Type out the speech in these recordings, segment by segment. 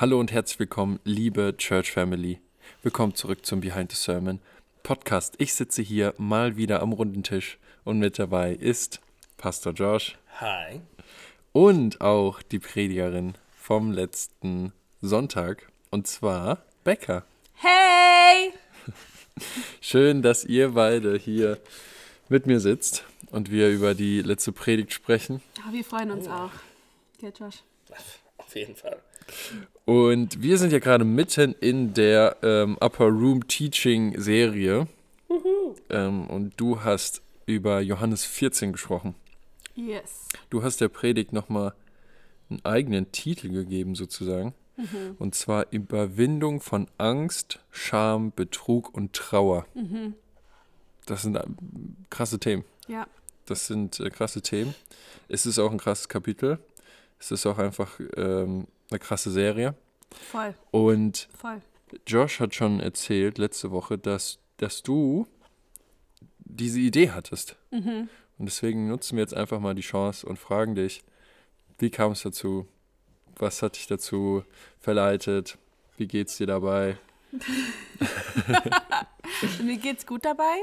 Hallo und herzlich willkommen, liebe Church Family. Willkommen zurück zum Behind the Sermon Podcast. Ich sitze hier mal wieder am runden Tisch und mit dabei ist Pastor Josh. Hi. Und auch die Predigerin vom letzten Sonntag und zwar Becca. Hey! Schön, dass ihr beide hier mit mir sitzt und wir über die letzte Predigt sprechen. Oh, wir freuen uns auch. Ja, Josh. Auf jeden Fall. Und wir sind ja gerade mitten in der ähm, Upper Room Teaching Serie. Ähm, und du hast über Johannes 14 gesprochen. Yes. Du hast der Predigt nochmal einen eigenen Titel gegeben, sozusagen. Und zwar Überwindung von Angst, Scham, Betrug und Trauer. Das sind äh, krasse Themen. Ja. Das sind äh, krasse Themen. Es ist auch ein krasses Kapitel. Es ist auch einfach ähm, eine krasse Serie. Voll, Und voll. Josh hat schon erzählt letzte Woche, dass, dass du diese Idee hattest. Und deswegen nutzen wir jetzt einfach mal die Chance und fragen dich, wie kam es dazu? Was hat dich dazu verleitet? Wie geht's dir dabei? Mir geht's gut dabei.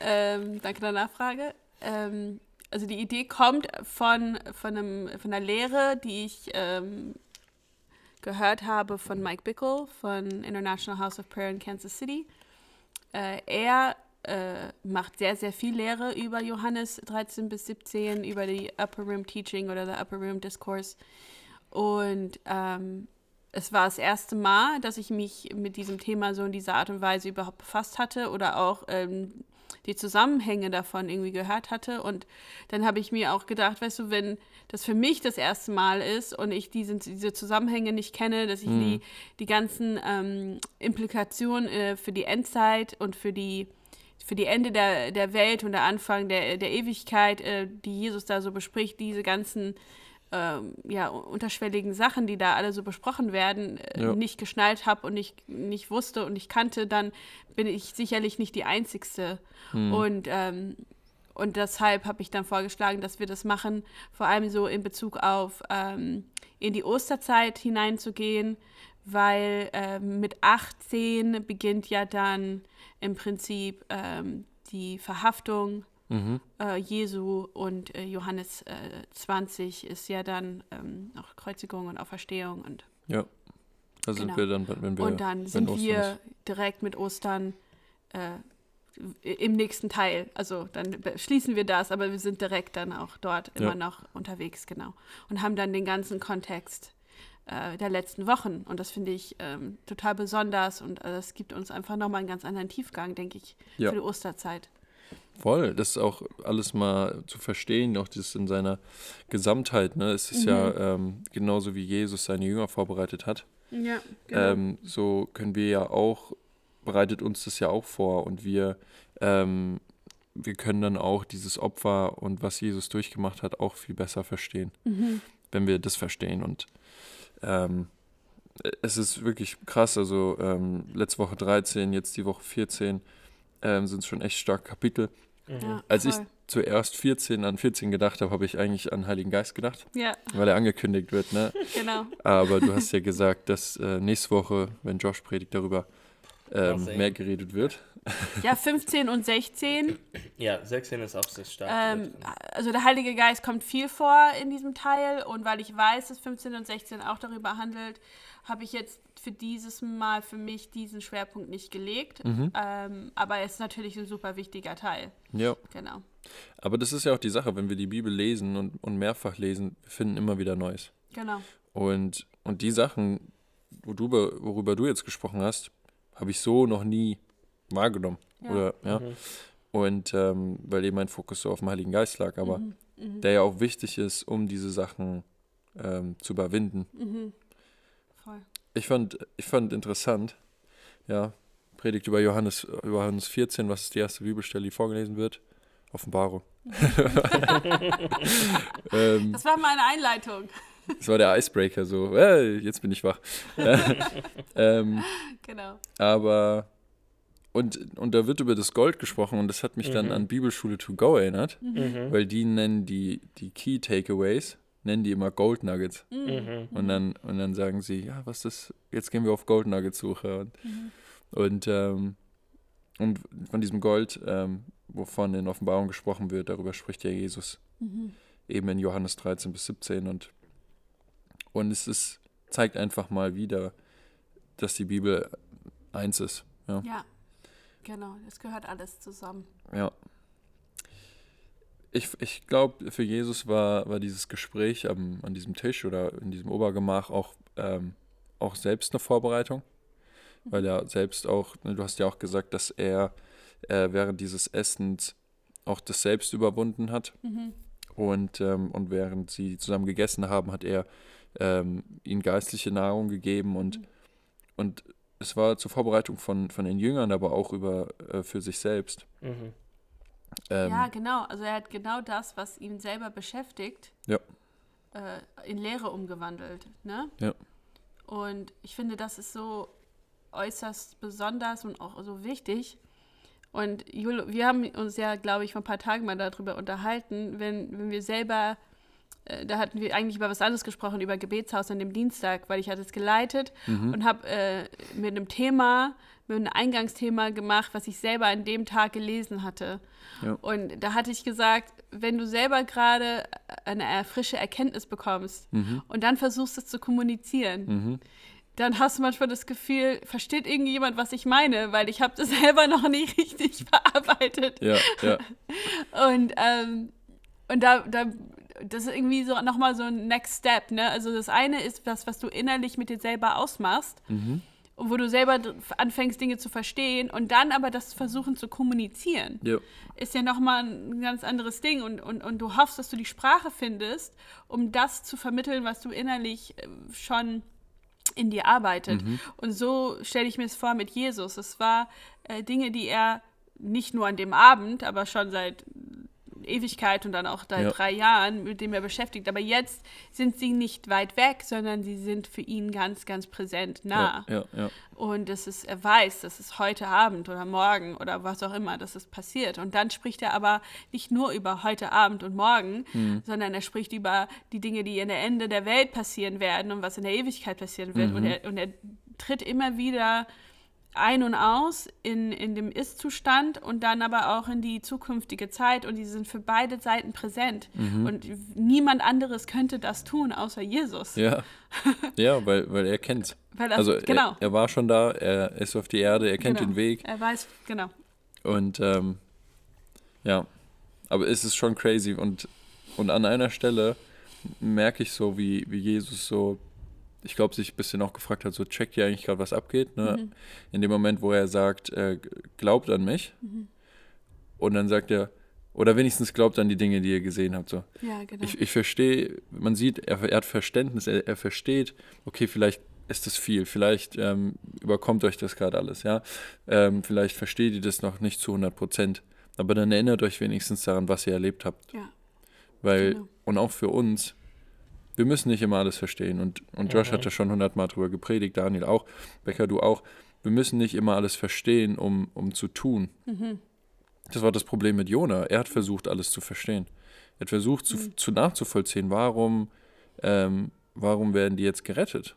Ähm, danke der Nachfrage. Ähm, also die Idee kommt von, von, einem, von einer Lehre, die ich ähm, gehört habe von Mike Bickle von International House of Prayer in Kansas City. Äh, er äh, macht sehr, sehr viel Lehre über Johannes 13 bis 17, über die Upper Room Teaching oder the Upper Room Discourse. Und ähm, es war das erste Mal, dass ich mich mit diesem Thema so in dieser Art und Weise überhaupt befasst hatte oder auch ähm, die Zusammenhänge davon irgendwie gehört hatte. Und dann habe ich mir auch gedacht, weißt du, wenn das für mich das erste Mal ist und ich diese, diese Zusammenhänge nicht kenne, dass ich die, die ganzen ähm, Implikationen äh, für die Endzeit und für die für die Ende der, der Welt und der Anfang der, der Ewigkeit, äh, die Jesus da so bespricht, diese ganzen ähm, ja, unterschwelligen Sachen, die da alle so besprochen werden, äh, Ja. nicht geschnallt habe und nicht, nicht wusste und nicht kannte, dann bin ich sicherlich nicht die Einzigste. Und, ähm, und deshalb habe ich dann vorgeschlagen, dass wir das machen, vor allem so in Bezug auf ähm, in die Osterzeit hineinzugehen, weil ähm, mit 18 beginnt ja dann im Prinzip ähm, die Verhaftung äh, Jesu und äh, Johannes äh, 20 ist ja dann ähm, auch Kreuzigung und Auferstehung und, Ja. Da sind Genau. wir dann, wenn wir. und dann sind Ostern wir ist. direkt mit Ostern äh, im nächsten Teil. Also dann schließen wir das, aber wir sind direkt dann auch dort immer Ja. noch unterwegs, genau. Und haben dann den ganzen Kontext äh, der letzten Wochen. Und das finde ich ähm, total besonders und äh, das gibt uns einfach nochmal einen ganz anderen Tiefgang, denke ich, Ja. für die Osterzeit. Voll, das ist auch alles mal zu verstehen, auch das in seiner Gesamtheit. Ne? Es ist Mhm. ja ähm, genauso wie Jesus seine Jünger vorbereitet hat. Ja, genau. Ähm, so können wir ja auch, bereitet uns das ja auch vor und wir, ähm, wir können dann auch dieses Opfer und was Jesus durchgemacht hat, auch viel besser verstehen, Mhm. wenn wir das verstehen. Und ähm, es ist wirklich krass, also ähm, letzte Woche 13, jetzt die Woche 14 ähm, sind schon echt starke Kapitel. ja, Als ich zuerst 14 an 14 gedacht habe, habe ich eigentlich an Heiligen Geist gedacht, Ja, weil er angekündigt wird, ne? genau. Aber du hast ja gesagt, dass äh, nächste Woche, wenn Josh predigt, darüber ähm, mehr geredet wird. Ja, 15 und 16. Ja, 16 ist auch sehr stark. Ähm, also der Heilige Geist kommt viel vor in diesem Teil und weil ich weiß, dass 15 und 16 auch darüber handelt, habe ich jetzt für dieses Mal für mich diesen Schwerpunkt nicht gelegt. Ähm, aber es ist natürlich ein super wichtiger Teil. Ja, Genau. aber das ist ja auch die Sache, wenn wir die Bibel lesen und, und mehrfach lesen, wir finden immer wieder Neues. Genau. Und, und die Sachen, worüber, worüber du jetzt gesprochen hast, habe ich so noch nie wahrgenommen. Ja. Oder, ja. Und ähm, weil eben mein Fokus so auf dem Heiligen Geist lag, aber Mhm. Mhm. der ja auch wichtig ist, um diese Sachen ähm, zu überwinden. Mhm. Voll. Ich fand, ich fand interessant, ja, Predigt über Johannes, über Johannes 14, was ist die erste Bibelstelle, die vorgelesen wird? Offenbarung. ähm, Das war meine Einleitung. das war der Icebreaker, so, hey, jetzt bin ich wach. ähm, Genau. aber, und, und da wird über das Gold gesprochen und das hat mich dann Mhm. an Bibelschule to go erinnert, Mhm. weil die nennen die, die Key Takeaways nennen die immer Gold Nuggets. Mhm. Und dann, und dann sagen sie, ja, was ist, jetzt gehen wir auf Gold Nuggets Suche. Und, und, ähm, und von diesem Gold, ähm, wovon in Offenbarung gesprochen wird, darüber spricht ja Jesus. Eben in Johannes 13 bis 17. Und, und es ist, zeigt einfach mal wieder, dass die Bibel eins ist. Ja. Ja, genau. Das gehört alles zusammen. ja. Ich, ich glaube, für Jesus war, war dieses Gespräch am, an diesem Tisch oder in diesem Obergemach auch, ähm, auch selbst eine Vorbereitung. Weil er selbst auch, ne, du hast ja auch gesagt, dass er äh, während dieses Essens auch das Selbst überwunden hat. Und, ähm, und während sie zusammen gegessen haben, hat er ähm, ihnen geistliche Nahrung gegeben und, und es war zur Vorbereitung von, von den Jüngern, aber auch über, äh, für sich selbst. Mhm. Ähm, ja, genau. Also er hat genau das, was ihn selber beschäftigt, Ja. äh, in Lehre umgewandelt. Ne? Ja. Und ich finde, das ist so äußerst besonders und auch so wichtig. Und Jul, wir haben uns ja, glaube ich, vor ein paar Tagen mal darüber unterhalten, wenn, wenn wir selber, äh, da hatten wir eigentlich über was anderes gesprochen, über Gebetshaus an dem Dienstag, weil ich hatte es geleitet und habe äh, mit einem Thema, einem Eingangsthema gemacht, was ich selber an dem Tag gelesen hatte. Ja. Und da hatte ich gesagt, wenn du selber gerade eine frische Erkenntnis bekommst und dann versuchst es zu kommunizieren, dann hast du manchmal das Gefühl, versteht irgendjemand, was ich meine, weil ich habe das selber noch nicht richtig verarbeitet. Ja, ja, Und, ähm, und da, da, das ist irgendwie so nochmal so ein Next Step, ne? Also das eine ist das, was du innerlich mit dir selber ausmachst. Und wo du selber anfängst, Dinge zu verstehen und dann aber das versuchen zu kommunizieren ja, ist ja nochmal ein ganz anderes Ding und, und, und du hoffst, dass du die Sprache findest, um das zu vermitteln, was du innerlich äh, schon in dir arbeitet. Und so stelle ich mir es vor mit Jesus. Es war äh, Dinge, die er nicht nur an dem Abend, aber schon seit Ewigkeit und dann auch seit Ja. drei Jahren, mit dem er beschäftigt. Aber jetzt sind sie nicht weit weg, sondern sie sind für ihn ganz, ganz präsent nah. ja, ja. Und es ist, er weiß, das ist heute Abend oder morgen oder was auch immer, dass es passiert. Und dann spricht er aber nicht nur über heute Abend und morgen, sondern er spricht über die Dinge, die in der Ende der Welt passieren werden und was in der Ewigkeit passieren wird. Und, er, und er tritt immer wieder ein und aus in, in dem Ist-Zustand und dann aber auch in die zukünftige Zeit und die sind für beide Seiten präsent. Und niemand anderes könnte das tun, außer Jesus. Ja, ja weil, weil er kennt. Weil das, Also genau. er, er war schon da, er ist auf die Erde, er kennt genau. den Weg Er weiß, genau. und ähm, ja, aber es ist schon crazy und, und an einer Stelle merke ich so, wie, wie Jesus so, ich glaube, sich ein bisschen auch gefragt hat, so checkt ihr eigentlich gerade, was abgeht, ne? In dem Moment, wo er sagt, äh, glaubt an mich und dann sagt er, oder wenigstens glaubt an die Dinge, die ihr gesehen habt, so. Ja, genau. Ich, ich verstehe, man sieht, er, er hat Verständnis, er, er versteht, okay, vielleicht ist das viel, vielleicht ähm, überkommt euch das gerade alles, ja. Ähm, vielleicht versteht ihr das noch nicht zu 100 Prozent, aber dann erinnert euch wenigstens daran, was ihr erlebt habt. ja, Weil, Genau. und auch für uns, wir müssen nicht immer alles verstehen. Und, und Josh Mhm. hat ja schon hundertmal drüber gepredigt, Daniel auch, Becker, du auch. Wir müssen nicht immer alles verstehen, um, um zu tun. Das war das Problem mit Jona. Er hat versucht, alles zu verstehen. Er hat versucht, zu, zu nachzuvollziehen, warum, ähm, warum werden die jetzt gerettet.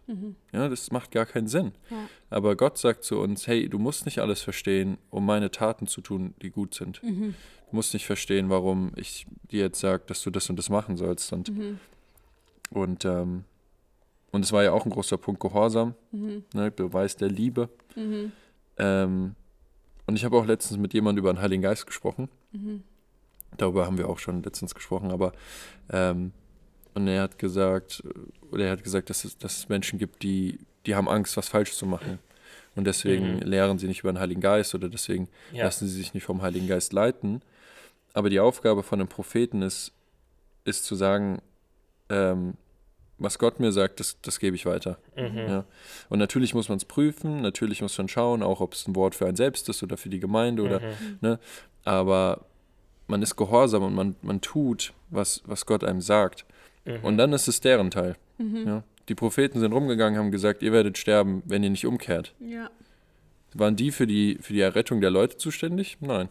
Ja, das macht gar keinen Sinn. ja, Aber Gott sagt zu uns, hey, du musst nicht alles verstehen, um meine Taten zu tun, die gut sind. Du musst nicht verstehen, warum ich dir jetzt sage, dass du das und das machen sollst. Und, und, ähm, und es war ja auch ein großer Punkt Gehorsam, ne, Beweis der Liebe. Ähm, und ich habe auch letztens mit jemandem über den Heiligen Geist gesprochen. Darüber haben wir auch schon letztens gesprochen, aber ähm, und er hat gesagt, oder er hat gesagt, dass es, dass es Menschen gibt, die, die haben Angst, was falsch zu machen. Und deswegen Mhm. lehren sie nicht über den Heiligen Geist oder deswegen Ja. lassen sie sich nicht vom Heiligen Geist leiten. Aber die Aufgabe von einem Propheten ist, ist zu sagen, ähm, was Gott mir sagt, das, das gebe ich weiter. Mhm. Ja. Und natürlich muss man es prüfen, natürlich muss man schauen, auch ob es ein Wort für einen selbst ist oder für die Gemeinde oder, Mhm. ne, aber man ist gehorsam und man, man tut, was, was Gott einem sagt. Mhm. Und dann ist es deren Teil. Ja. Die Propheten sind rumgegangen, haben gesagt, ihr werdet sterben, wenn ihr nicht umkehrt. ja, Waren die für die, für die Errettung der Leute zuständig? Nein.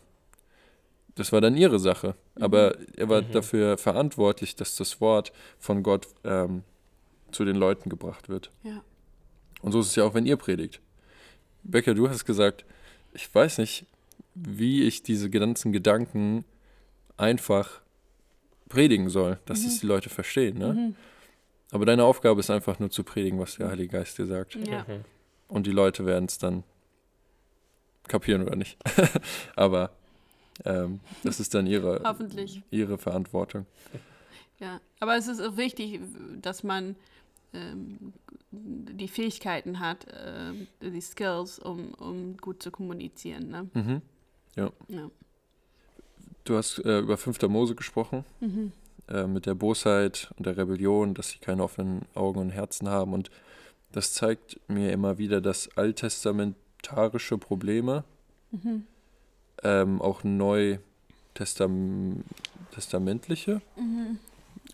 Das war dann ihre Sache. Aber er war dafür verantwortlich, dass das Wort von Gott ähm, zu den Leuten gebracht wird. Ja. Und so ist es ja auch, wenn ihr predigt. Becker, du hast gesagt, ich weiß nicht, wie ich diese ganzen Gedanken einfach predigen soll, dass es die Leute verstehen. Ne? Aber deine Aufgabe ist einfach nur zu predigen, was der Heilige Geist dir sagt. Ja. Und die Leute werden es dann kapieren oder nicht. Aber ähm, das ist dann ihre, ihre Verantwortung. Ja, aber es ist auch wichtig, dass man ähm, die Fähigkeiten hat, ähm, die Skills, um, um gut zu kommunizieren. Ne? Mhm. Ja. Du hast äh, über 5. Mose gesprochen, Mhm. äh, mit der Bosheit und der Rebellion, dass sie keine offenen Augen und Herzen haben. Und das zeigt mir immer wieder, dass alttestamentarische Probleme Mhm. Ähm, auch neu testam testamentliche,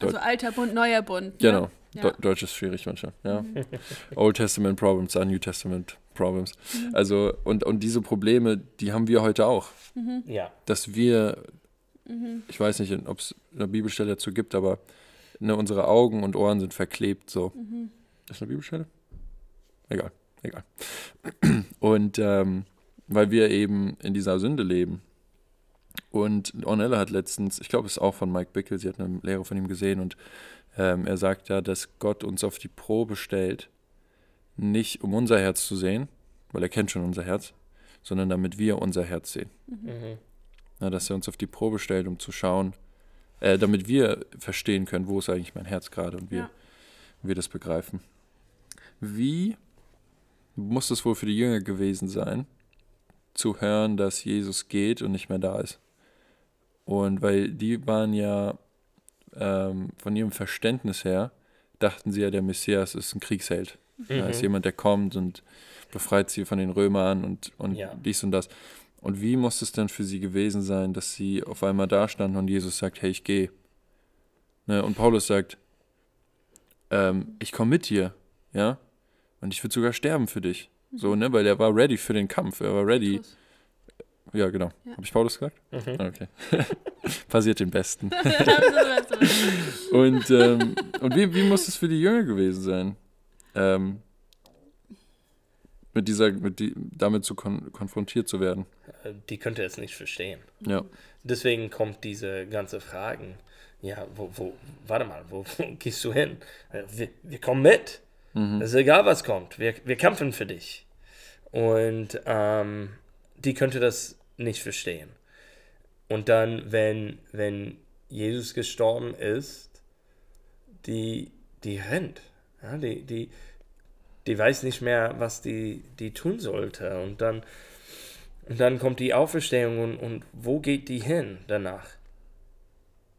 Also alter Bund, neuer Bund. genau, Ne? Ja. Deu- Deutsch ist schwierig manchmal, ja. Old Testament Problems are New Testament Problems. Also, und, und diese Probleme, die haben wir heute auch. Ja. dass wir, ich weiß nicht, ob es eine Bibelstelle dazu gibt, aber ne, unsere Augen und Ohren sind verklebt so. Ist eine Bibelstelle? Egal, egal. Und ähm, weil wir eben in dieser Sünde leben. Und Ornella hat letztens, ich glaube, es ist auch von Mike Bickel, sie hat eine Lehre von ihm gesehen und ähm, er sagt ja, dass Gott uns auf die Probe stellt, nicht um unser Herz zu sehen, weil er kennt schon unser Herz, sondern damit wir unser Herz sehen. Mhm. Na, dass er uns auf die Probe stellt, um zu schauen, äh, damit wir verstehen können, wo ist eigentlich mein Herz gerade und wir, Ja. wir das begreifen. Wie muss es wohl für die Jünger gewesen sein, zu hören, dass Jesus geht und nicht mehr da ist? Und weil die waren ja ähm, von ihrem Verständnis her, dachten sie ja, der Messias ist ein Kriegsheld. Er ist Mhm. jemand, der kommt und befreit sie von den Römern und, und Ja. dies und das. Und wie muss es denn für sie gewesen sein, dass sie auf einmal da standen und Jesus sagt, hey, ich gehe. Ne, und Paulus sagt, ähm, ich komme mit dir, ja, und ich würde sogar sterben für dich. So, ne, weil er war ready für den Kampf, er war ready. Ja, genau. Ja. Habe ich Paulus gesagt? Mhm. Ah, Okay. Passiert den Besten. Also, Und, ähm, und wie, wie muss es für die Jünger gewesen sein? Ähm, mit dieser, mit die, damit zu kon konfrontiert zu werden. Äh, Die könnte es nicht verstehen. Ja. Deswegen kommt diese ganze Fragen. Ja, wo, wo, warte mal, wo, wo gehst du hin? Äh, Wir, wir kommen mit. Es ist egal, was kommt. Wir, wir kämpfen für dich. Und ähm, die könnte das nicht verstehen. Und dann, wenn, wenn Jesus gestorben ist, die, die rennt. Ja, die, die, die weiß nicht mehr, was die, die tun sollte. Und dann, und dann kommt die Auferstehung und, und wo geht die hin danach?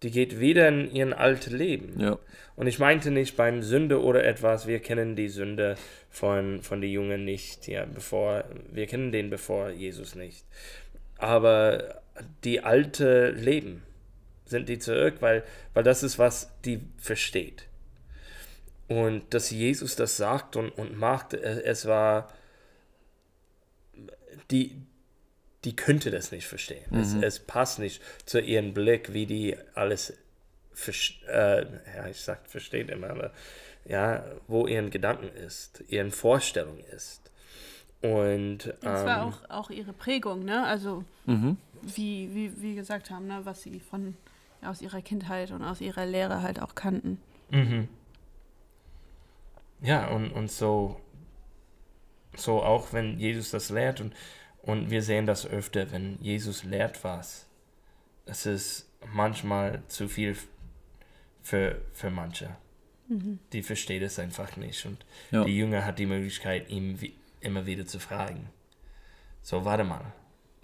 Die geht wieder in ihren altes Leben. Ja. Und ich meinte nicht beim Sünde oder etwas, wir kennen die Sünde von, von den Jungen nicht, ja, bevor, wir kennen den bevor Jesus nicht. Aber die alte Leben sind die zurück, weil, weil das ist, was die versteht. Und dass Jesus das sagt und, und macht, es, es war, die, die könnte das nicht verstehen. Es, es passt nicht zu ihrem Blick, wie die alles äh, ja, ich sag versteht immer, aber ja, wo ihren Gedanken ist, ihren Vorstellung ist. Und Das war ähm, auch, auch ihre Prägung, ne? Also Mhm. wie, wie wir gesagt haben, ne? was sie von aus ihrer Kindheit und aus ihrer Lehre halt auch kannten. Mhm. Ja, und, und so, so auch wenn Jesus das lehrt und, und wir sehen das öfter, wenn Jesus lehrt was, es ist manchmal zu viel für, für manche. Die versteht es einfach nicht und Ja. die Jünger hat die Möglichkeit, ihm wie, immer wieder zu fragen. So, warte mal,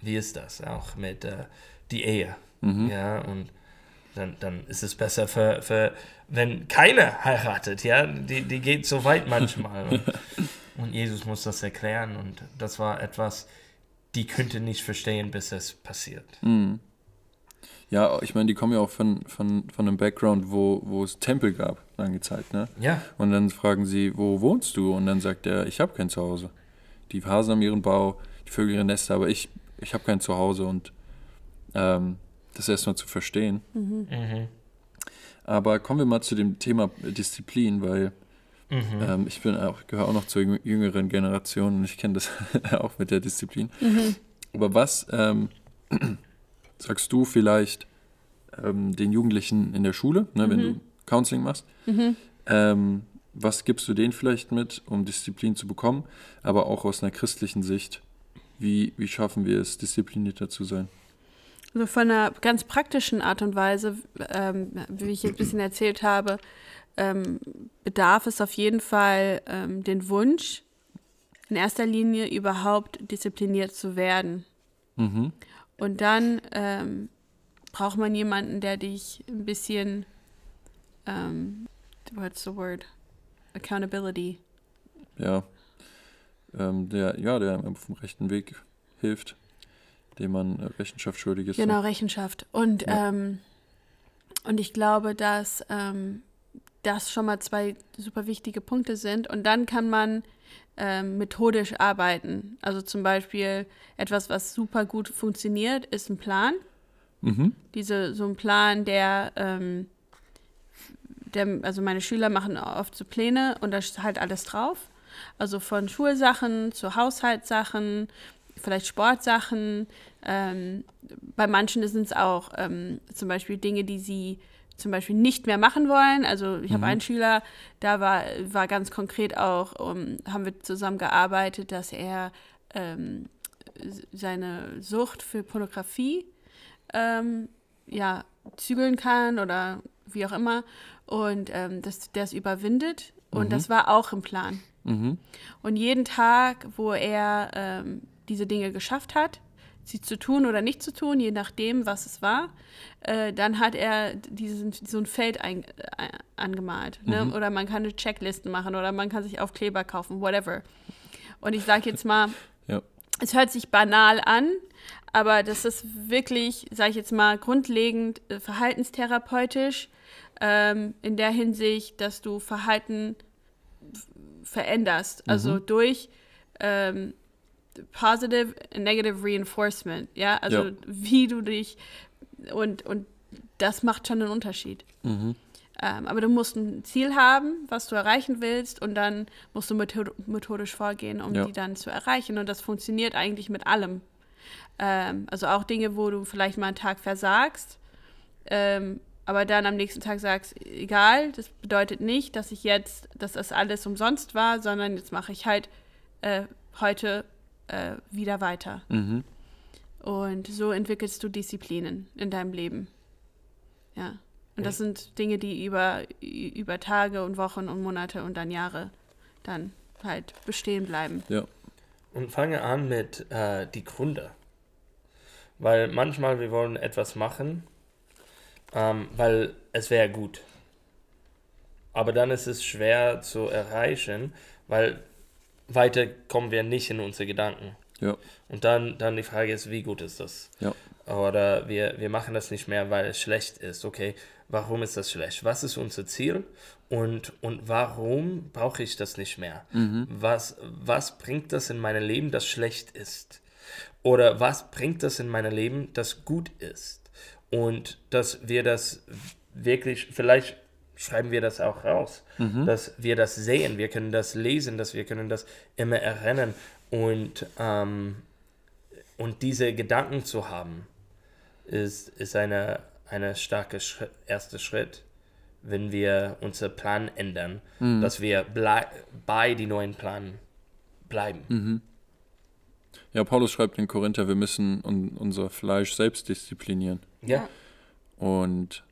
wie ist das auch mit äh, die Ehe? Ja, und dann, dann ist es besser für, für wenn keiner heiratet, ja, die, die geht so weit manchmal. Und, und Jesus muss das erklären und das war etwas, die könnte nicht verstehen, bis es passiert. Mhm. Ja, ich meine, die kommen ja auch von, von, von einem Background, wo, wo es Tempel gab, lange Zeit, ne? Ja, Und dann fragen sie, wo wohnst du? Und dann sagt er, ich habe kein Zuhause. Die Hasen haben ihren Bau, die Vögel ihre Nester, aber ich, ich habe kein Zuhause. Und ähm, das erstmal zu verstehen. Aber kommen wir mal zu dem Thema Disziplin, weil ähm, ich bin auch, gehöre auch noch zur jüng- jüngeren Generation und ich kenne das auch mit der Disziplin. Aber was ähm, sagst du vielleicht ähm, den Jugendlichen in der Schule, ne, wenn du Counseling machst? Ähm, was gibst du denen vielleicht mit, um Disziplin zu bekommen, aber auch aus einer christlichen Sicht? Wie, wie schaffen wir es, disziplinierter zu sein? Also von einer ganz praktischen Art und Weise, ähm, wie ich ein bisschen erzählt habe, ähm, bedarf es auf jeden Fall ähm, den Wunsch, in erster Linie überhaupt diszipliniert zu werden. Mhm. Und dann ähm, braucht man jemanden, der dich ein bisschen, ähm, what's the word? Accountability. Ja. Ähm, der, ja, der einem auf dem rechten Weg hilft, dem man Rechenschaft schuldig ist. Genau, Rechenschaft. Und, Ja. ähm, und ich glaube, dass das schon mal zwei super wichtige Punkte sind. Und dann kann man ähm, methodisch arbeiten. Also zum Beispiel etwas, was super gut funktioniert, ist ein Plan. Mhm. Diese, so ein Plan, der, ähm, der, also meine Schüler machen oft so Pläne und da ist halt alles drauf. Also von Schulsachen zu Haushaltssachen, vielleicht Sportsachen. Ähm, bei manchen sind es auch ähm, zum Beispiel Dinge, die sie zum Beispiel nicht mehr machen wollen. Also ich habe einen Schüler, da war, war ganz konkret auch, um, haben wir zusammen gearbeitet, dass er ähm, seine Sucht für Pornografie ähm, ja, zügeln kann oder wie auch immer und ähm, dass der es überwindet. Und das war auch im Plan. Mhm. Und jeden Tag, wo er ähm, diese Dinge geschafft hat, sie zu tun oder nicht zu tun, je nachdem, was es war, äh, dann hat er diesen, so ein Feld ein, äh, angemalt. Ne? Oder man kann eine Checkliste machen oder man kann sich Aufkleber kaufen, whatever. Und ich sage jetzt mal, Ja. es hört sich banal an, aber das ist wirklich, sage ich jetzt mal, grundlegend äh, verhaltenstherapeutisch ähm, in der Hinsicht, dass du Verhalten veränderst. Also durch ähm, positive and negative reinforcement. Ja, also Ja. wie du dich und, und das macht schon einen Unterschied. Mhm. Ähm, aber du musst ein Ziel haben, was du erreichen willst, und dann musst du method methodisch vorgehen, um Ja. die dann zu erreichen. Und das funktioniert eigentlich mit allem. Ähm, also auch Dinge, wo du vielleicht mal einen Tag versagst, ähm, aber dann am nächsten Tag sagst, egal, das bedeutet nicht, dass ich jetzt, dass das alles umsonst war, sondern jetzt mache ich halt äh, heute äh, wieder weiter. Mhm. Und so entwickelst du Disziplinen in deinem Leben. Ja. Und das sind Dinge, die über, über Tage und Wochen und Monate und dann Jahre dann halt bestehen bleiben. Ja. Und fange an mit äh, die Gründe. Weil manchmal wir wollen etwas machen, ähm, weil es wäre gut. Aber dann ist es schwer zu erreichen, weil weiter kommen wir nicht in unsere Gedanken. Ja. Und dann, dann die Frage ist, wie gut ist das? Ja. Oder wir, wir machen das nicht mehr, weil es schlecht ist. Okay, warum ist das schlecht? Was ist unser Ziel? Und, und warum brauche ich das nicht mehr? Was, was bringt das in mein Leben, das schlecht ist? Oder was bringt das in mein Leben, das gut ist? Und dass wir das wirklich, vielleicht schreiben wir das auch raus, dass wir das sehen, wir können das lesen, dass wir können das immer erinnern und, ähm, und diese Gedanken zu haben, ist, ist eine, eine starke Schritt, erste Schritt, wenn wir unseren Plan ändern, dass wir bei die neuen Plan bleiben. Ja, Paulus schreibt in Korinther, wir müssen un unser Fleisch selbst disziplinieren. Ja, Und,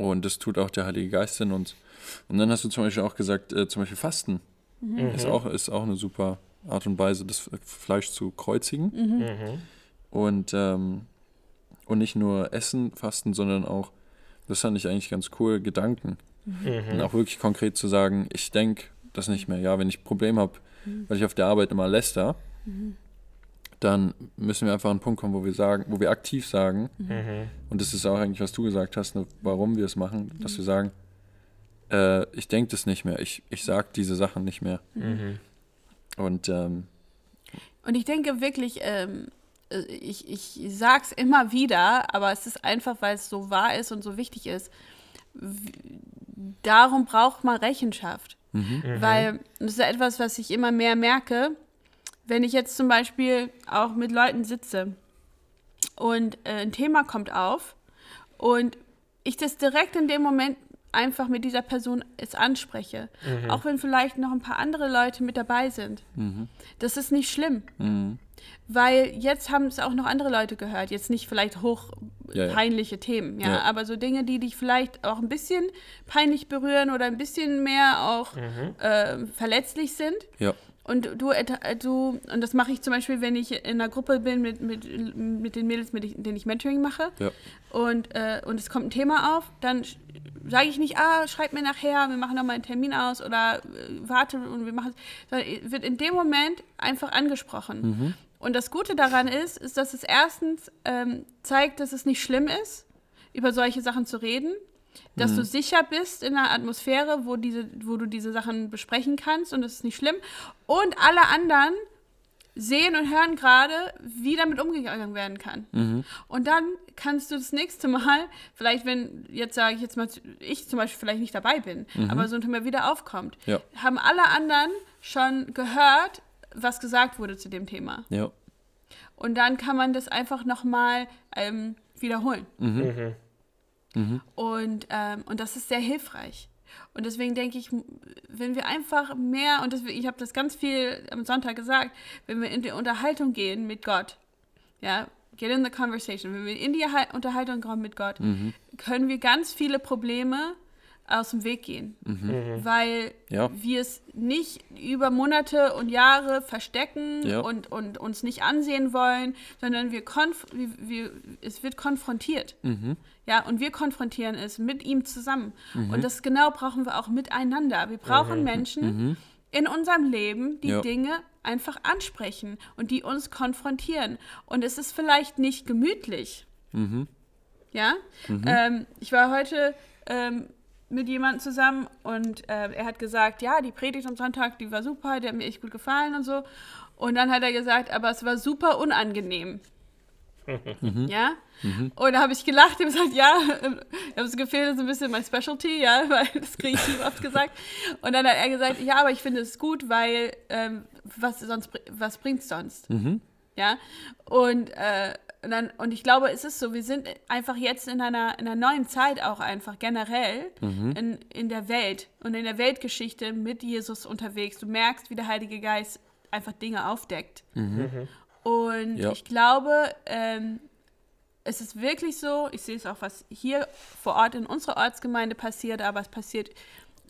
und das tut auch der Heilige Geist in uns. Und dann hast du zum Beispiel auch gesagt, äh, zum Beispiel Fasten ist, auch, ist auch eine super Art und Weise, das Fleisch zu kreuzigen. Mhm. Und, ähm, und nicht nur Essen, Fasten, sondern auch, das fand ich eigentlich ganz cool, Gedanken. Mhm. Und auch wirklich konkret zu sagen, ich denke das nicht mehr. Ja, wenn ich ein Problem habe, weil ich auf der Arbeit immer läster, dann müssen wir einfach an einen Punkt kommen, wo wir sagen, wo wir aktiv sagen, Mhm. und das ist auch eigentlich, was du gesagt hast, ne, warum wir es machen, dass wir sagen, äh, ich denke das nicht mehr, ich, ich sage diese Sachen nicht mehr. Mhm. Und ähm, Und ich denke wirklich, ähm, äh, ich, ich sag's immer wieder, aber es ist einfach, weil es so wahr ist und so wichtig ist. Darum braucht man Rechenschaft. Weil das ist ja etwas, was ich immer mehr merke, wenn ich jetzt zum Beispiel auch mit Leuten sitze und äh, ein Thema kommt auf und ich das direkt in dem Moment einfach mit dieser Person es anspreche, auch wenn vielleicht noch ein paar andere Leute mit dabei sind. Das ist nicht schlimm, weil jetzt haben es auch noch andere Leute gehört, jetzt nicht vielleicht hoch Ja, ja. peinliche Themen, ja, Ja. aber so Dinge, die dich vielleicht auch ein bisschen peinlich berühren oder ein bisschen mehr auch äh, verletzlich sind. Und du, du und das mache ich zum Beispiel, wenn ich in einer Gruppe bin mit, mit, mit den Mädels, mit denen ich Mentoring mache Ja. und, äh, und es kommt ein Thema auf, dann sage ich nicht, ah, schreib mir nachher, wir machen nochmal einen Termin aus oder äh, warte und wir machen sondern wird in dem Moment einfach angesprochen. Und das Gute daran ist, ist, dass es erstens ähm, zeigt, dass es nicht schlimm ist, über solche Sachen zu reden, dass du sicher bist in einer Atmosphäre, wo, diese, wo du diese Sachen besprechen kannst und es ist nicht schlimm. Und alle anderen sehen und hören gerade, wie damit umgegangen werden kann. Und dann kannst du das nächste Mal, vielleicht wenn, jetzt sage ich jetzt mal, ich zum Beispiel vielleicht nicht dabei bin, aber so ein Thema wieder aufkommt, Ja. haben alle anderen schon gehört, was gesagt wurde zu dem Thema. Ja. Und dann kann man das einfach nochmal ähm, wiederholen. Und, ähm, und das ist sehr hilfreich. Und deswegen denke ich, wenn wir einfach mehr, und das, ich habe das ganz viel am Sonntag gesagt, wenn wir in die Unterhaltung gehen mit Gott, ja, get in the conversation, wenn wir in die Hal- Unterhaltung kommen mit Gott, können wir ganz viele Probleme aus dem Weg gehen, weil Ja. wir es nicht über Monate und Jahre verstecken Ja. und, und uns nicht ansehen wollen, sondern wir, konf wir, wir es wird konfrontiert. Ja, und wir konfrontieren es mit ihm zusammen. Und das genau brauchen wir auch miteinander. Wir brauchen Menschen in unserem Leben, die Ja. Dinge einfach ansprechen und die uns konfrontieren. Und es ist vielleicht nicht gemütlich. Ja? Ähm, ich war heute ähm, mit jemandem zusammen und äh, er hat gesagt, ja, die Predigt am Sonntag, die war super, die hat mir echt gut gefallen und so. Und dann hat er gesagt, aber es war super unangenehm. Ja? Und da habe ich gelacht und gesagt, ja, ich habe das Gefühl, das ist ein bisschen mein Specialty, ja, weil das kriege ich ihm oft gesagt. Und dann hat er gesagt, ja, aber ich finde es gut, weil ähm, was sonst was bringt's sonst? Ja. Und, äh, und, dann, und ich glaube, es ist so, wir sind einfach jetzt in einer, in einer neuen Zeit auch einfach generell in, in der Welt und in der Weltgeschichte mit Jesus unterwegs. Du merkst, wie der Heilige Geist einfach Dinge aufdeckt. Und Ja. ich glaube, ähm, es ist wirklich so, ich sehe es auch, was hier vor Ort in unserer Ortsgemeinde passiert, aber es passiert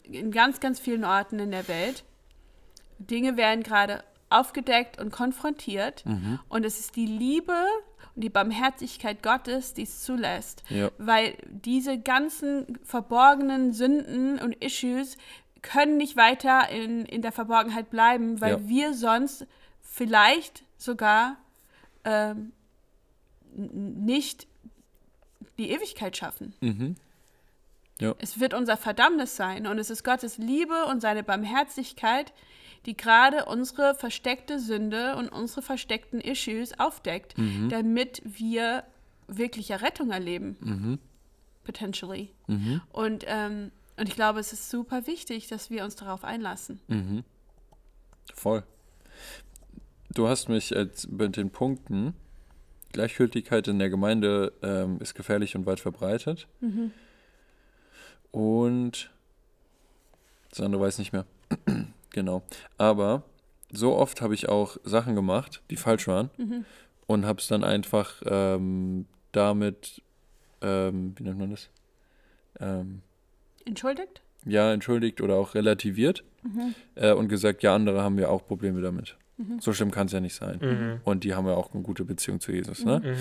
in ganz, ganz vielen Orten in der Welt. Dinge werden gerade aufgedeckt und konfrontiert. Und es ist die Liebe und die Barmherzigkeit Gottes, die es zulässt. Ja. Weil diese ganzen verborgenen Sünden und Issues können nicht weiter in, in der Verborgenheit bleiben, weil Ja. wir sonst vielleicht sogar ähm, nicht die Ewigkeit schaffen. Ja. Es wird unser Verdammnis sein und es ist Gottes Liebe und seine Barmherzigkeit, die gerade unsere versteckte Sünde und unsere versteckten Issues aufdeckt, damit wir wirkliche Rettung erleben. Potentially. Und, ähm, und ich glaube, es ist super wichtig, dass wir uns darauf einlassen. Voll. Du hast mich als, mit den Punkten, Gleichgültigkeit in der Gemeinde ähm, ist gefährlich und weit verbreitet. Und das andere weiß nicht mehr. Genau. Aber so oft habe ich auch Sachen gemacht, die falsch waren und habe es dann einfach ähm, damit, ähm, wie nennt man das? Ähm, Entschuldigt? ja, entschuldigt oder auch relativiert äh, und gesagt, ja, andere haben ja auch Probleme damit. So schlimm kann es ja nicht sein. Und die haben ja auch eine gute Beziehung zu Jesus. Ne?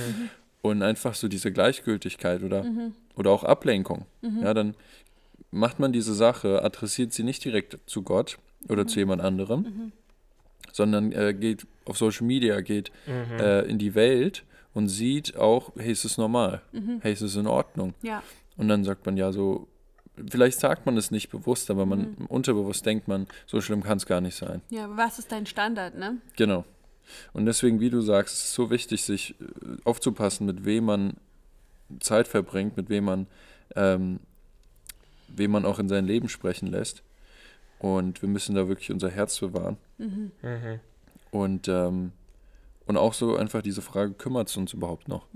Und einfach so diese Gleichgültigkeit oder, oder auch Ablenkung. Ja, dann macht man diese Sache, adressiert sie nicht direkt zu Gott oder zu jemand anderem, sondern äh, geht auf Social Media, geht äh, in die Welt und sieht auch, hey, ist es normal? Hey, ist es in Ordnung? Ja. Und dann sagt man ja so, vielleicht sagt man es nicht bewusst, aber man unterbewusst denkt man, so schlimm kann es gar nicht sein. Ja, was ist dein Standard, ne? Genau. Und deswegen, wie du sagst, ist es so wichtig, sich äh, aufzupassen, mit wem man Zeit verbringt, mit wem man, ähm, wem man auch in sein Leben sprechen lässt. Und wir müssen da wirklich unser Herz bewahren. Mhm. Und, ähm, und auch so einfach diese Frage, kümmert es uns überhaupt noch?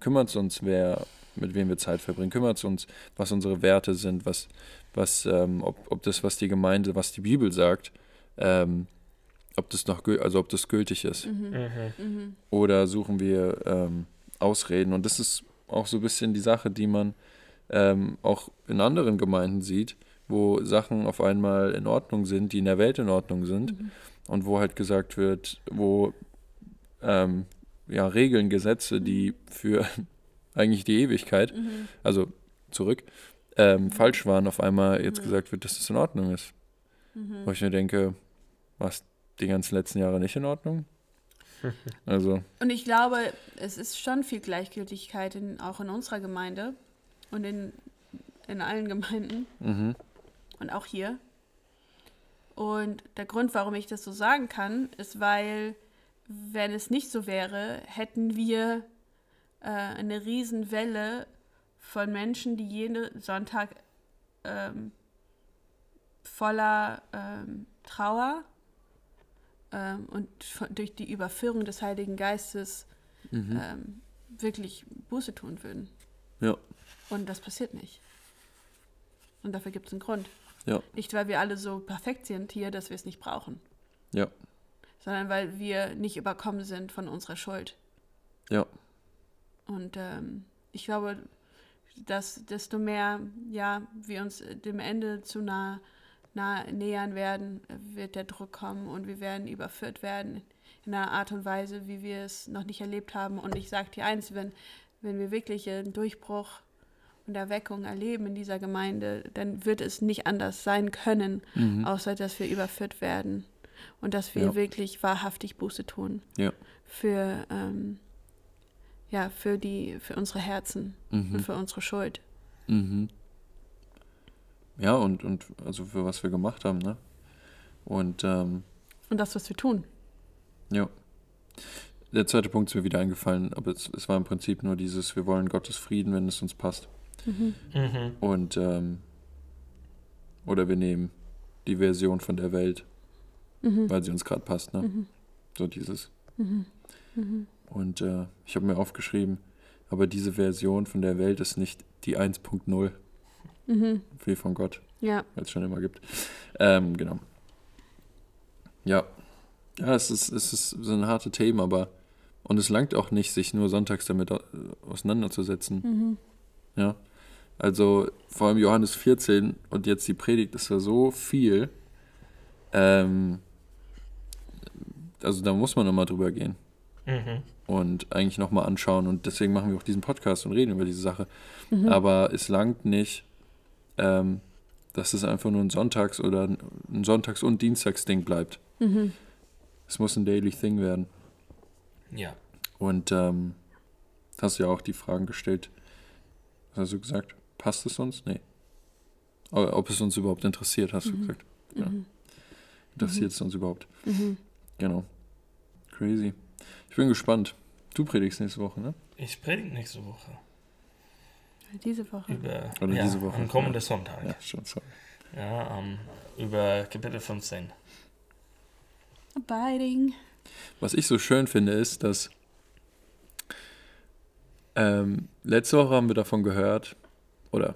Kümmert es uns, wer, mit wem wir Zeit verbringen? Kümmert es uns, was unsere Werte sind, was, was, ähm, ob, ob das, was die Gemeinde, was die Bibel sagt, ähm, ob das noch, also ob das gültig ist? Mhm. Oder suchen wir ähm, Ausreden? Und das ist auch so ein bisschen die Sache, die man ähm, auch in anderen Gemeinden sieht, wo Sachen auf einmal in Ordnung sind, die in der Welt in Ordnung sind und wo halt gesagt wird, wo ähm, ja Regeln, Gesetze, die für eigentlich die Ewigkeit, Mhm. also zurück, ähm, falsch waren, auf einmal jetzt gesagt wird, dass das in Ordnung ist. Mhm. Wo ich mir denke, was die ganzen letzten Jahre nicht in Ordnung? Also, Und ich glaube, es ist schon viel Gleichgültigkeit in, auch in unserer Gemeinde und in, in allen Gemeinden mhm, und auch hier. Und der Grund, warum ich das so sagen kann, ist, weil, wenn es nicht so wäre, hätten wir äh, eine Riesenwelle von Menschen, die jeden Sonntag ähm, voller ähm, Trauer ähm, und von, durch die Überführung des Heiligen Geistes mhm, ähm, wirklich Buße tun würden. ja, Und das passiert nicht. Und dafür gibt es einen Grund. Ja, Nicht, weil wir alle so perfekt sind hier, dass wir es nicht brauchen, ja, sondern weil wir nicht überkommen sind von unserer Schuld. ja, Und ähm, ich glaube, dass desto mehr ja, wir uns dem Ende zu nah, nah nähern werden, wird der Druck kommen und wir werden überführt werden in einer Art und Weise, wie wir es noch nicht erlebt haben. Und ich sage dir eins, wenn, wenn wir wirklich einen Durchbruch und Erweckung erleben in dieser Gemeinde, dann wird es nicht anders sein können, mhm, außer dass wir überführt werden und dass wir Ja. wirklich wahrhaftig Buße tun ja, für, ähm, ja, für, die, für unsere Herzen und mhm, für unsere Schuld. mhm. Ja, und, und also für was wir gemacht haben, ne? Und ähm, Und das, was wir tun. ja. Der zweite Punkt ist mir wieder eingefallen, aber es, es war im Prinzip nur dieses, wir wollen Gottes Frieden, wenn es uns passt. Mhm. Mhm. Und ähm, oder wir nehmen die Version von der Welt, Mhm. weil sie uns gerade passt, ne? Mhm. So dieses. Mhm. Mhm. Und äh, ich habe mir aufgeschrieben, aber diese Version von der Welt ist nicht die 1.0, Mhm. wie von Gott, Ja, weil es schon immer gibt. Ähm, genau. Ja. Ja, es ist, es ist so ein harte Thema, aber und es langt auch nicht, sich nur sonntags damit au- auseinanderzusetzen. mhm. Ja. Also vor allem Johannes 14 und jetzt die Predigt ist ja so viel. Ähm, also da muss man nochmal drüber gehen Mhm. und eigentlich nochmal anschauen. Und deswegen machen wir auch diesen Podcast und reden über diese Sache. Mhm. Aber es langt nicht, ähm, dass es einfach nur ein Sonntags- oder ein Sonntags- und Dienstagsding bleibt. Mhm. Es muss ein Daily Thing werden. Ja. Und ähm, hast ja auch die Fragen gestellt. Was hast du gesagt? Passt es uns? Nee. Aber ob es uns überhaupt interessiert, hast du Mhm. gesagt. Ja. Interessiert es uns überhaupt? Mhm. Genau. Crazy. Ich bin gespannt. Du predigst nächste Woche, ne? Ich predige nächste Woche Diese Woche. über Oder ja, diese Woche, am kommenden ja. Sonntag. Ja, schon sorry. Ja, ähm, über Kapitel 15. Abiding. Was ich so schön finde, ist, dass ähm, letzte Woche haben wir davon gehört, oder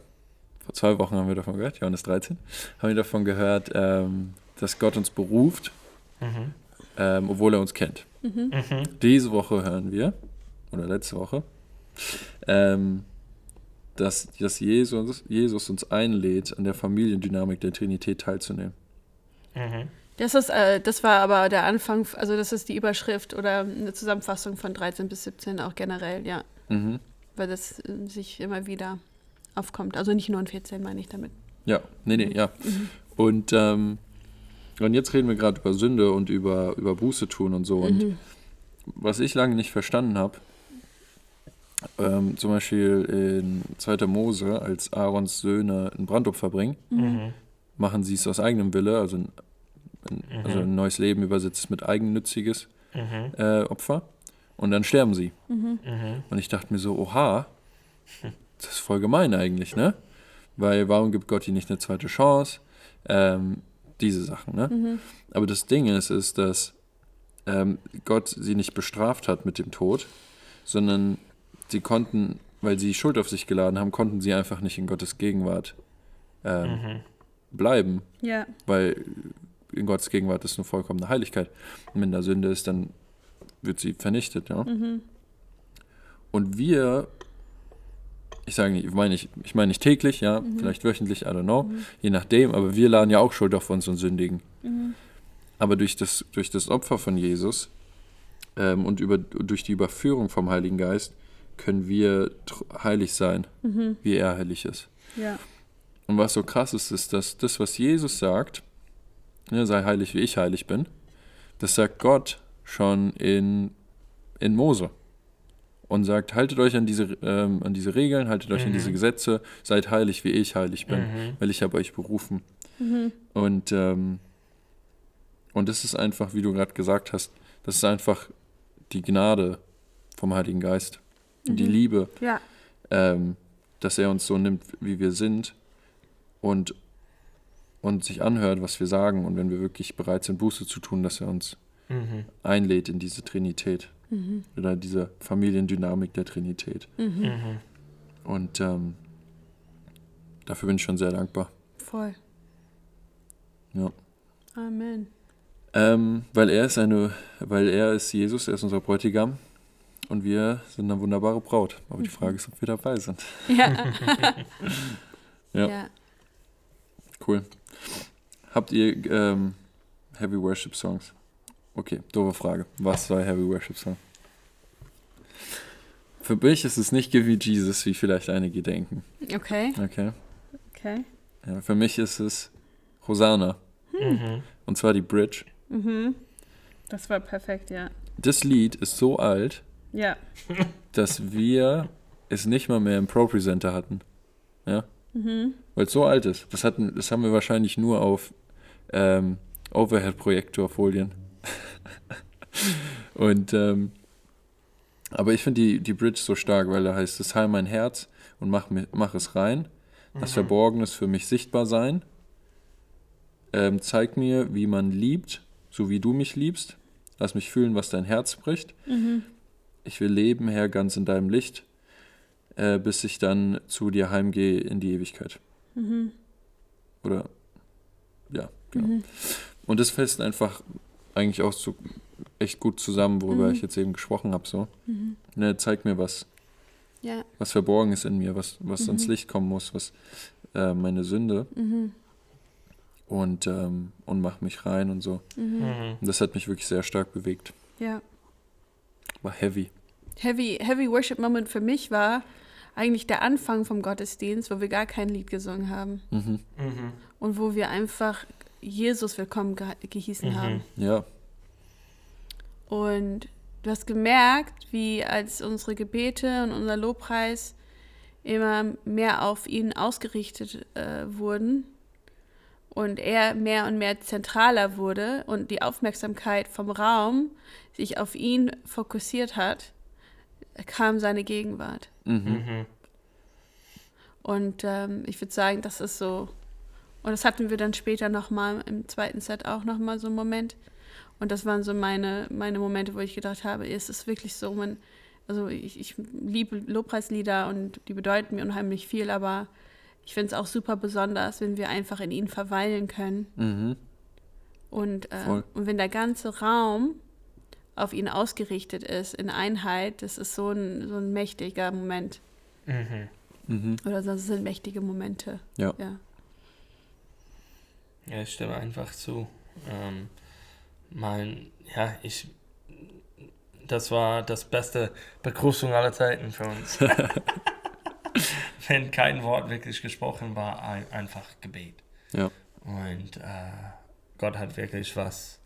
vor zwei Wochen haben wir davon gehört, Johannes 13, haben wir davon gehört, ähm, dass Gott uns beruft, Mhm. ähm, obwohl er uns kennt. Mhm. Mhm. Diese Woche hören wir, oder letzte Woche, ähm, dass, dass Jesus, Jesus uns einlädt, an der Familiendynamik der Trinität teilzunehmen. Mhm. Das, ist, äh, das war aber der Anfang, also das ist die Überschrift oder eine Zusammenfassung von 13 bis 17 auch generell, ja. Mhm. Weil das äh, sich immer wieder aufkommt. Also nicht nur in 14 meine ich damit. Ja, nee, nee, ja. Und, ähm, und jetzt reden wir gerade über Sünde und über, über Buße tun und so. Und Mhm. was ich lange nicht verstanden habe, ähm, zum Beispiel in 2. Mose, als Aarons Söhne ein Brandopfer bringen, Mhm. machen sie es aus eigenem Wille, also ein, ein, also Mhm. ein neues Leben übersetzt es mit Eigennütziges. äh, Opfer und dann sterben sie. Mhm. Und ich dachte mir so, oha, das ist voll gemein eigentlich, ne? Weil warum gibt Gott ihnen nicht eine zweite Chance? Ähm, diese Sachen, ne? Aber das Ding ist, ist, dass ähm, Gott sie nicht bestraft hat mit dem Tod, sondern sie konnten, weil sie Schuld auf sich geladen haben, konnten sie einfach nicht in Gottes Gegenwart ähm, bleiben, Ja. weil in Gottes Gegenwart ist eine vollkommene Heiligkeit. Und wenn da Sünde ist, dann wird sie vernichtet, ja. Und wir, ich sage nicht, ich meine nicht, ich meine nicht täglich, ja, vielleicht wöchentlich, I don't know, je nachdem, aber wir laden ja auch Schuld auf uns und sündigen. Aber durch das, durch das Opfer von Jesus ähm, und über, durch die Überführung vom Heiligen Geist können wir heilig sein, wie er heilig ist. Ja. Und was so krass ist, ist, dass das, was Jesus sagt, ne, sei heilig, wie ich heilig bin, das sagt Gott schon in, in Mose. Und sagt, haltet euch an diese, ähm, an diese Regeln, haltet euch an diese Gesetze, seid heilig, wie ich heilig bin, weil ich habe euch berufen. Und, ähm, und das ist einfach, wie du gerade gesagt hast, das ist einfach die Gnade vom Heiligen Geist. Und die Liebe, Ja. ähm, dass er uns so nimmt, wie wir sind und, und sich anhört, was wir sagen und wenn wir wirklich bereit sind, Buße zu tun, dass er uns Mhm. einlädt in diese Trinität oder diese Familiendynamik der Trinität. Mhm. Und ähm, dafür bin ich schon sehr dankbar. Voll. Ja. Amen. Ähm, weil er ist eine, weil er ist Jesus, er ist unser Bräutigam und wir sind eine wunderbare Braut. Aber die Frage ist, ob wir dabei sind. Ja. Ja. ja. Cool. Habt ihr ähm, Heavy Worship Songs? Okay, doofe Frage. Was war Heavy Worship Song? Für mich ist es nicht Give Me Jesus, wie vielleicht einige denken. Okay. Okay. Okay. Ja, für mich ist es Hosanna. Mhm. Und zwar die Bridge. Mhm. Das war perfekt, ja. Das Lied ist so alt, Ja. dass wir es nicht mal mehr im Pro Presenter hatten. Ja? Mhm. Weil es so alt ist. Das, hatten, das haben wir wahrscheinlich nur auf ähm, Overhead-Projektorfolien. Und ähm, aber ich finde die, die Bridge so stark, weil da heißt es, heil mein Herz und mach, mach es rein. Das Verborgenes für mich sichtbar sein. Ähm, zeig mir, wie man liebt, so wie du mich liebst. Lass mich fühlen, was dein Herz bricht. Ich will leben, Herr, ganz in deinem Licht, äh, bis ich dann zu dir heimgehe in die Ewigkeit. Oder ja, genau. Und das fasst einfach eigentlich auch so echt gut zusammen, worüber ich jetzt eben gesprochen habe. So. Ne, zeig mir was, Ja. was verborgen ist in mir, was, was ans Licht kommen muss, was äh, meine Sünde und, ähm, und mach mich rein und so. Mhm. Und das hat mich wirklich sehr stark bewegt. Ja. War heavy. Heavy, Heavy Worship Moment für mich war eigentlich der Anfang vom Gottesdienst, wo wir gar kein Lied gesungen haben Mhm. Mhm. und wo wir einfach Jesus willkommen ge gehießen Mhm. haben. Ja. Und du hast gemerkt, wie als unsere Gebete und unser Lobpreis immer mehr auf ihn ausgerichtet äh, wurden und er mehr und mehr zentraler wurde und die Aufmerksamkeit vom Raum sich auf ihn fokussiert hat, kam seine Gegenwart. Mhm. Mhm. Und ähm, ich würde sagen, das ist so. Und das hatten wir dann später nochmal im zweiten Set auch nochmal so einen Moment. Und das waren so meine, meine Momente, wo ich gedacht habe, es ist wirklich so, man, also ich, ich liebe Lobpreislieder und die bedeuten mir unheimlich viel, aber ich finde es auch super besonders, wenn wir einfach in ihnen verweilen können. Mhm. Und, äh, und wenn der ganze Raum auf ihn ausgerichtet ist, in Einheit, das ist so ein, so ein mächtiger Moment. Mhm. Mhm. Oder das sind mächtige Momente. Ja. ja. Ja, ich stimme einfach zu. Ähm, mein, ja, ich, das war das beste Begrüßung aller Zeiten für uns. Wenn kein Wort wirklich gesprochen war, ein, einfach Gebet. Ja. Und äh, Gott hat wirklich was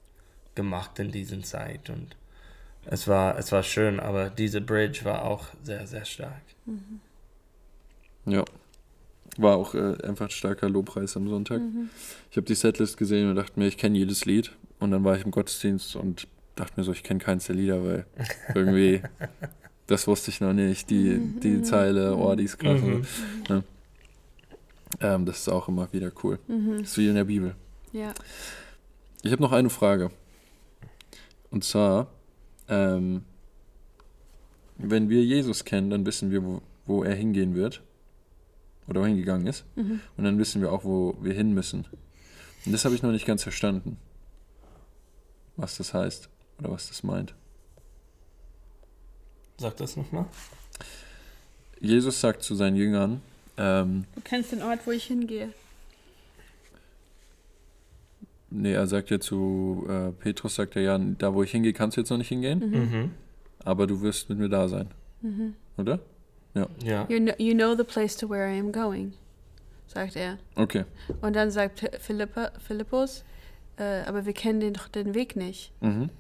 gemacht in dieser Zeit und es war, es war schön, aber diese Bridge war auch sehr, sehr stark. Ja. War auch äh, einfach ein starker Lobpreis am Sonntag. Ich habe die Setlist gesehen und dachte mir, ich kenne jedes Lied. Und dann war ich im Gottesdienst und dachte mir so, ich kenne keins der Lieder, weil irgendwie, das wusste ich noch nicht, die, die Zeile, oh, die ist krass. Mhm. Ja. Ähm, das ist auch immer wieder cool. Mhm. Das ist wie in der Bibel. Ja. Ich habe noch eine Frage. Und zwar, ähm, wenn wir Jesus kennen, dann wissen wir, wo, wo er hingehen wird. Oder wohin gegangen ist. Mhm. Und dann wissen wir auch, wo wir hin müssen. Und das habe ich noch nicht ganz verstanden. Was das heißt. Oder was das meint. Sag das nochmal. Jesus sagt zu seinen Jüngern, ähm, Du kennst den Ort, wo ich hingehe. nee, er sagt ja zu äh, Petrus, sagt er ja, da wo ich hingehe, kannst du jetzt noch nicht hingehen, Mhm. aber du wirst mit mir da sein. Mhm. Oder? Ja. You know, you know the place to where I am going, sagt er. Okay. Und dann sagt Philippa, Philippus, äh, aber wir kennen den, doch den Weg nicht. Mhm.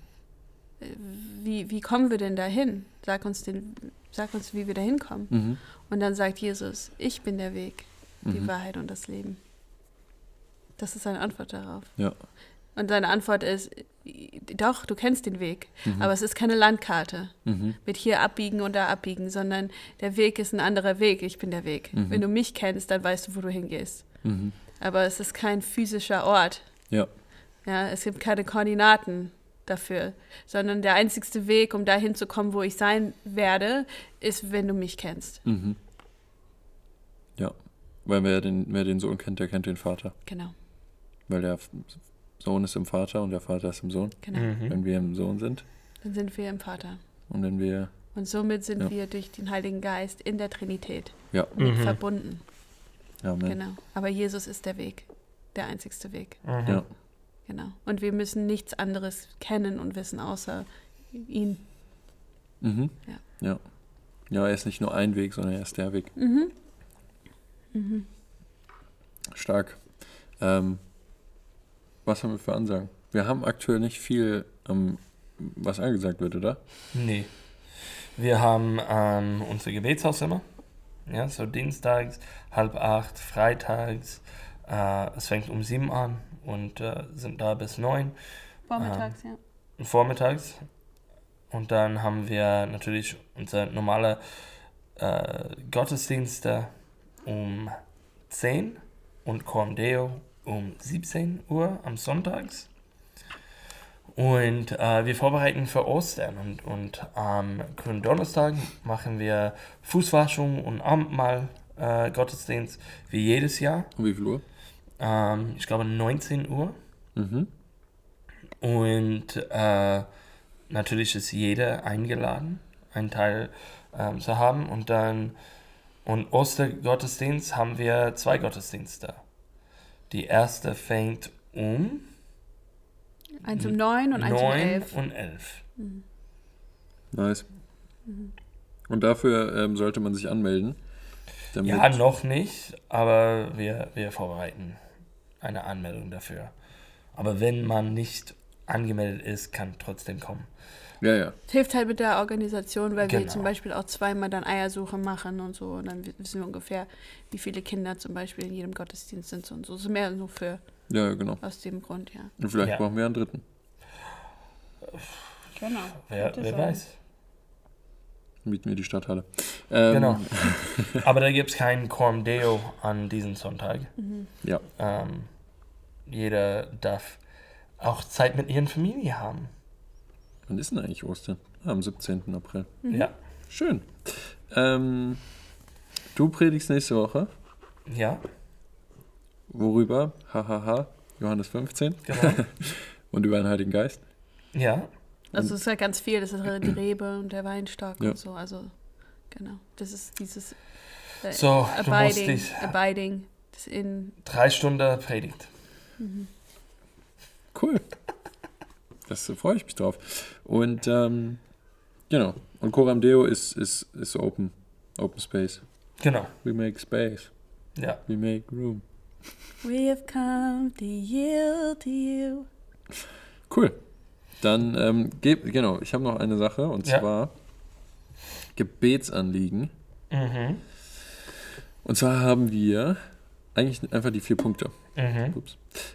Wie, wie kommen wir denn dahin? Sag uns, den, sag uns, wie wir da hinkommen. Mhm. Und dann sagt Jesus, ich bin der Weg, die Mhm. Wahrheit und das Leben. Das ist seine Antwort darauf. Ja. Und seine Antwort ist, doch, du kennst den Weg, Mhm. aber es ist keine Landkarte Mhm. mit hier abbiegen und da abbiegen, sondern der Weg ist ein anderer Weg. Ich bin der Weg. Mhm. Wenn du mich kennst, dann weißt du, wo du hingehst. Mhm. Aber es ist kein physischer Ort. Ja. Ja, es gibt keine Koordinaten dafür, sondern der einzigste Weg, um dahin zu kommen, wo ich sein werde, ist, wenn du mich kennst. Mhm. Ja. Weil wer den, wer den Sohn kennt, der kennt den Vater. Genau, Weil der Sohn ist im Vater und der Vater ist im Sohn. genau. Mhm. Wenn wir im Sohn sind Dann sind wir im Vater. und wenn wir. Und somit sind Ja. wir durch den Heiligen Geist in der Trinität Ja. Mhm. verbunden. Amen. Genau. Aber Jesus ist der Weg, der einzigste Weg. Mhm. Ja. Genau. Und wir müssen nichts anderes kennen und wissen, außer ihn. Mhm. Ja. ja. Ja, er ist nicht nur ein Weg, sondern er ist der Weg. Mhm. Mhm. Stark. Ähm, was haben wir für Ansagen? Wir haben aktuell nicht viel, ähm, was angesagt wird, oder? Nee. Wir haben ähm, unsere Gebetshaus immer. Ja, so dienstags, halb acht, freitags. Äh, es fängt um sieben an und äh, sind da bis neun. Vormittags, ja. vormittags. Und dann haben wir natürlich unsere normale äh, Gottesdienste um 10 und Coram Deo um 17 Uhr am Sonntags. Und äh, wir vorbereiten für Ostern und, und am Gründonnerstag machen wir Fußwaschung und Abendmahl äh, Gottesdienst wie jedes Jahr. Um wie viel Uhr? Ähm, ich glaube 19 Uhr. Mhm. Und äh, natürlich ist jeder eingeladen, einen Teil ähm, zu haben. Und dann und Ostergottesdienst haben wir zwei Gottesdienste. Die erste fängt um Eins um neun und eins um 9 elf. und 11. Nice. Und dafür ähm, sollte man sich anmelden. Damit, Ja, noch nicht, aber wir, wir vorbereiten eine Anmeldung dafür. Aber wenn man nicht angemeldet ist, kann trotzdem kommen. ja, ja. Hilft halt mit der Organisation, weil wir Genau. zum Beispiel auch zweimal dann Eiersuche machen und so. Und dann wissen wir ungefähr, wie viele Kinder zum Beispiel in jedem Gottesdienst sind und so. So mehr nur für Ja, genau. aus dem Grund, ja. Und vielleicht Ja. brauchen wir einen dritten. Genau. Wer, wer sein. weiß. Mieten wir die Stadthalle. Ähm, Genau. Aber da gibt es keinen Corm Deo an diesem Sonntag. Ja. Ähm, jeder darf auch Zeit mit ihren Familie haben. Wann ist denn eigentlich Ostern? Ah, am 17. April. Ja. Schön. Ähm, du predigst nächste Woche. Ja, Worüber? Hahaha. Johannes 15. genau. Und über den Heiligen Geist. ja. Also es ist halt ganz viel. Das ist die Rebe und der Weinstock Ja. und so. Also genau. Das ist dieses äh, So, du musst Abiding, dich Abiding. Das in drei Stunden predigt. Cool. Das äh, freue ich mich drauf. Und ähm, genau. Und Coram Deo ist, ist, ist Open. Open Space. Genau. We make space. Ja. We make room. We have come to yield to you. Cool. Dann, ähm, geb, genau, ich habe noch eine Sache und Ja. zwar Gebetsanliegen. Mhm. Und zwar haben wir eigentlich einfach die vier Punkte. Mhm.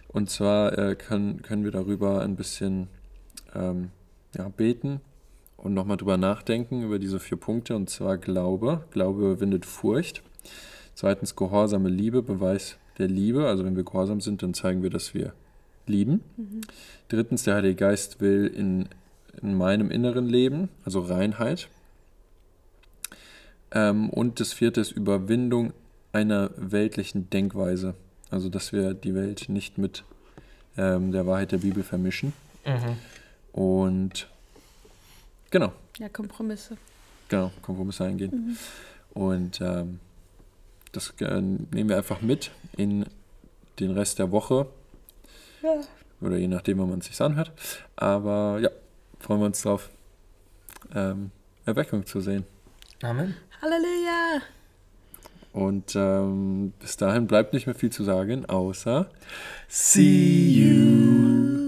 Und zwar äh, können, können wir darüber ein bisschen ähm, ja, beten und nochmal drüber nachdenken über diese vier Punkte. Und zwar Glaube. Glaube überwindet Furcht. Zweitens gehorsame Liebe, Beweis der Liebe. Also wenn wir gehorsam sind, dann zeigen wir, dass wir lieben. Mhm. Drittens, der Heilige Geist will in, in meinem inneren Leben, also Reinheit. Ähm, und das vierte ist Überwindung einer weltlichen Denkweise. Also dass wir die Welt nicht mit ähm, der Wahrheit der Bibel vermischen. Mhm. Und genau. Ja, Kompromisse. Genau, Kompromisse eingehen. Mhm. Und ähm, das äh, nehmen wir einfach mit in den Rest der Woche. Ja. Oder je nachdem, wann man es sich anhört. Aber ja, freuen wir uns drauf, ähm, Erweckung zu sehen. Amen. Halleluja. Und ähm, bis dahin bleibt nicht mehr viel zu sagen, außer See you.